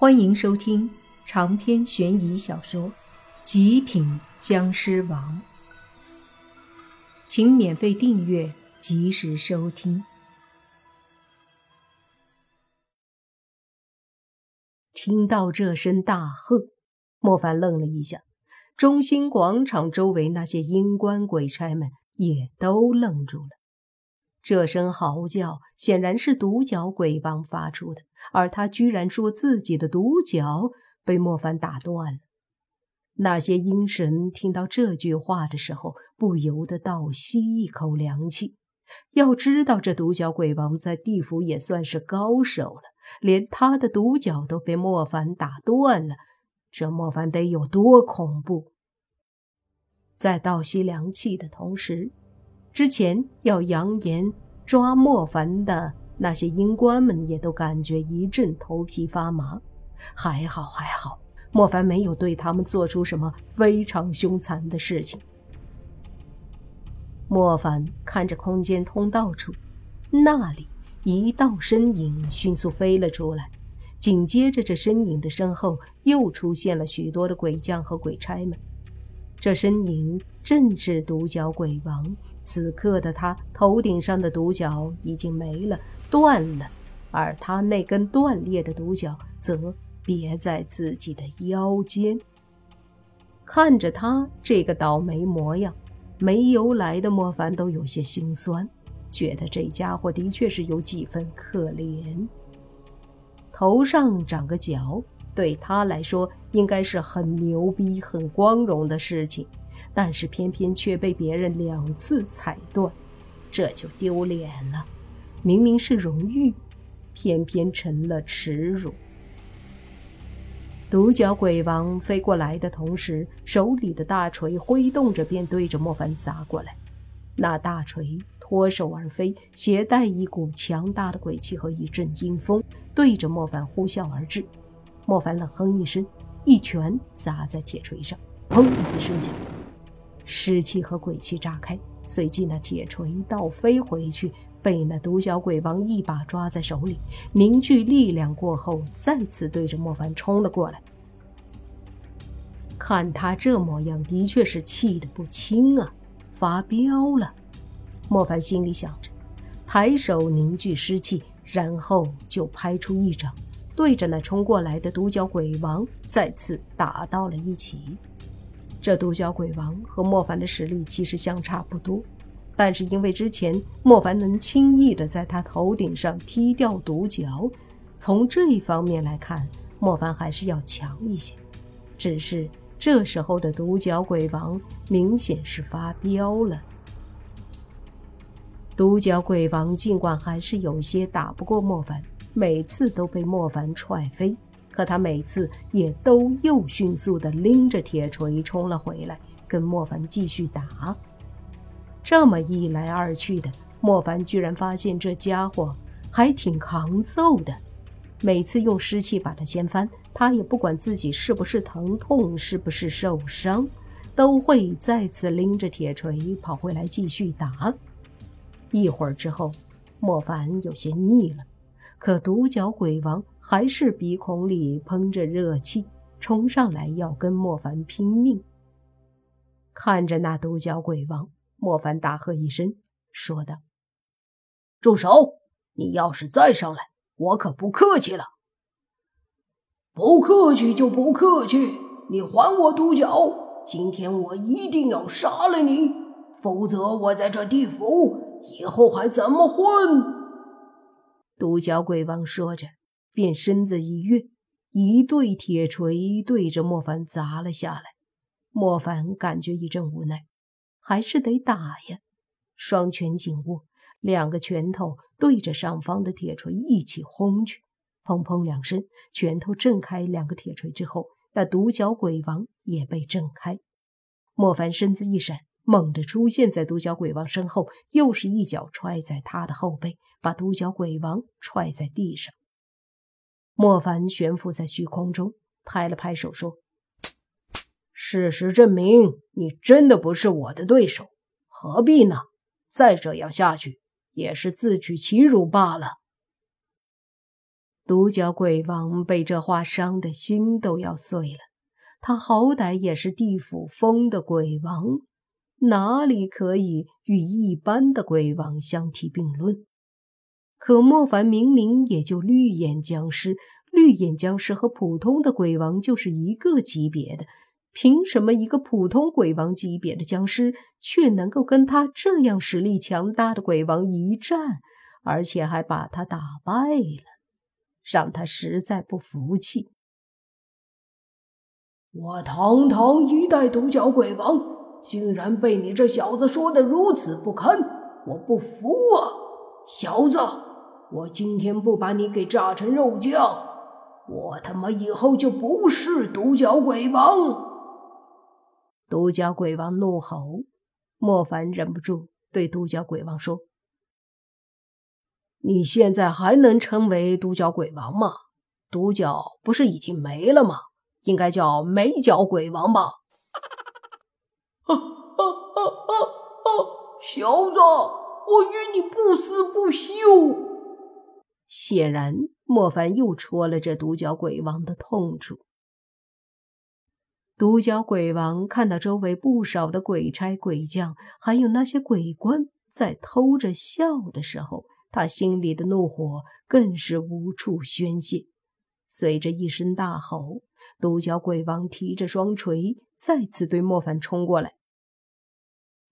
欢迎收听长篇悬疑小说《极品僵尸王》，请免费订阅，及时收听。听到这声大喝，莫凡愣了一下，中心广场周围那些阴官鬼差们也都愣住了。这声嚎叫显然是独角鬼王发出的，而他居然说自己的独角被莫凡打断了。那些阴神听到这句话的时候，不由得倒吸一口凉气。要知道，这独角鬼王在地府也算是高手了，连他的独角都被莫凡打断了，这莫凡得有多恐怖？在倒吸凉气的同时。之前要扬言抓莫凡的那些阴官们也都感觉一阵头皮发麻。还好还好，莫凡没有对他们做出什么非常凶残的事情。莫凡看着空间通道处，那里一道身影迅速飞了出来，紧接着这身影的身后又出现了许多的鬼将和鬼差们。这身影正是独角鬼王。此刻的他头顶上的独角已经没了，断了，而他那根断裂的独角则别在自己的腰间。看着他这个倒霉模样，没由来的莫凡都有些心酸，觉得这家伙的确是有几分可怜。头上长个角。对他来说，应该是很牛逼、很光荣的事情，但是偏偏却被别人两次踩断，这就丢脸了。明明是荣誉，偏偏成了耻辱。独角鬼王飞过来的同时，手里的大锤挥动着，便对着莫凡砸过来。那大锤脱手而飞，携带一股强大的鬼气和一阵阴风，对着莫凡呼啸而至。莫凡冷哼一声，一拳砸在铁锤上，砰的一声响，尸气和鬼气炸开。随即，那铁锤倒飞回去，被那独角鬼王一把抓在手里，凝聚力量过后，再次对着莫凡冲了过来。看他这模样，的确是气得不轻啊，发飙了。莫凡心里想着，抬手凝聚尸气，然后就拍出一掌。对着那冲过来的独角鬼王再次打到了一起。这独角鬼王和莫凡的实力其实相差不多，但是因为之前莫凡能轻易的在他头顶上踢掉独角，从这一方面来看，莫凡还是要强一些。只是这时候的独角鬼王明显是发飙了。独角鬼王尽管还是有些打不过莫凡。每次都被莫凡踹飞，可他每次也都又迅速地拎着铁锤冲了回来，跟莫凡继续打。这么一来二去的，莫凡居然发现这家伙还挺抗揍的。每次用湿气把他掀翻，他也不管自己是不是疼痛，是不是受伤，都会再次拎着铁锤跑回来继续打。一会儿之后，莫凡有些腻了。可独角鬼王还是鼻孔里喷着热气，冲上来要跟莫凡拼命。看着那独角鬼王，莫凡大喝一声，说道：“住手！你要是再上来，我可不客气了。不客气就不客气，你还我独角！今天我一定要杀了你，否则我在这地府以后还怎么混？”独角鬼王说着，便身子一跃，一对铁锤对着莫凡砸了下来。莫凡感觉一阵无奈，还是得打呀。双拳紧握，两个拳头对着上方的铁锤一起轰去。砰砰两声，拳头震开两个铁锤之后，那独角鬼王也被震开。莫凡身子一闪。猛地出现在独角鬼王身后，又是一脚踹在他的后背，把独角鬼王踹在地上。莫凡悬浮在虚空中，拍了拍手说：“事实证明，你真的不是我的对手，何必呢？再这样下去，也是自取其辱罢了。”独角鬼王被这话伤的心都要碎了。他好歹也是地府封的鬼王，哪里可以与一般的鬼王相提并论？可莫凡明明也就绿眼僵尸，绿眼僵尸和普通的鬼王就是一个级别的，凭什么一个普通鬼王级别的僵尸却能够跟他这样实力强大的鬼王一战，而且还把他打败了？让他实在不服气。我堂堂一代独角鬼王，竟然被你这小子说的如此不堪，我不服啊！小子，我今天不把你给炸成肉酱，我他妈以后就不是独角鬼王！独角鬼王怒吼，莫凡忍不住对独角鬼王说。你现在还能称为独角鬼王吗？独角不是已经没了吗？应该叫没角鬼王吧？啊啊啊啊啊！小子，我与你不死不休！显然，莫凡又戳了这独角鬼王的痛处。独角鬼王看到周围不少的鬼差鬼将，还有那些鬼官在偷着笑的时候。他心里的怒火更是无处宣泄。随着一声大吼，独角鬼王提着双锤，再次对莫凡冲过来。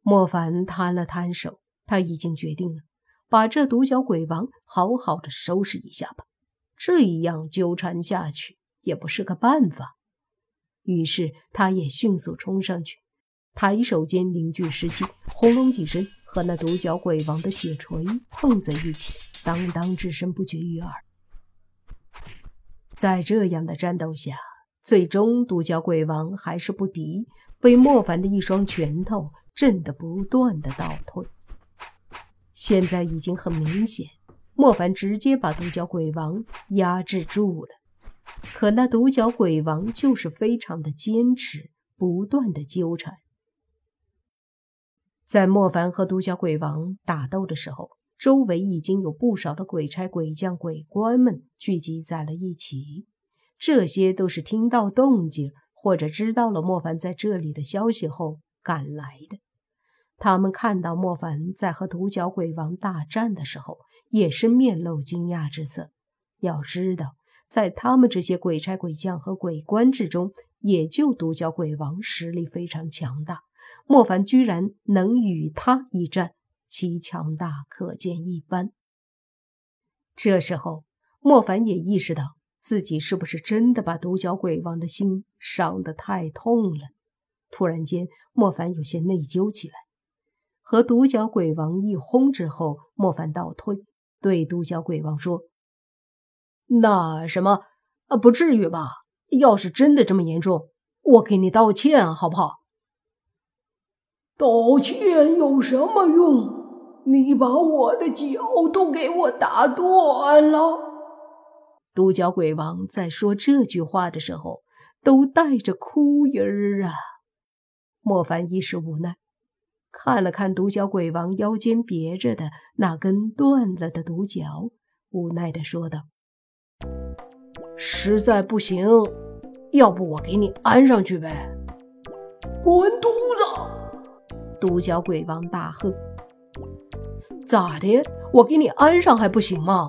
莫凡摊了摊手，他已经决定了，把这独角鬼王好好的收拾一下吧。这样纠缠下去也不是个办法。于是，他也迅速冲上去。抬手间凝聚尸气，轰隆几声，和那独角鬼王的铁锤碰在一起，当当之声不绝于耳。在这样的战斗下，最终独角鬼王还是不敌，被莫凡的一双拳头震得不断的倒退。现在已经很明显，莫凡直接把独角鬼王压制住了，可那独角鬼王就是非常的坚持，不断的纠缠。在莫凡和独角鬼王打斗的时候，周围已经有不少的鬼差、鬼将、鬼官们聚集在了一起。这些都是听到动静或者知道了莫凡在这里的消息后赶来的。他们看到莫凡在和独角鬼王大战的时候，也是面露惊讶之色。要知道，在他们这些鬼差、鬼将和鬼官之中，也就独角鬼王实力非常强大。莫凡居然能与他一战，其强大可见一斑。这时候，莫凡也意识到自己是不是真的把独角鬼王的心伤得太痛了。突然间，莫凡有些内疚起来。和独角鬼王一轰之后，莫凡倒退，对独角鬼王说：“那什么，啊，不至于吧？要是真的这么严重，我给你道歉，好不好？”道歉有什么用？你把我的脚都给我打断了。独角鬼王在说这句话的时候，都带着哭音儿啊。莫凡一时无奈，看了看独角鬼王腰间别着的那根断了的独角，无奈的说道：“实在不行，要不我给你安上去呗。”滚犊子！独角鬼王大喝：“咋的？我给你安上还不行吗？”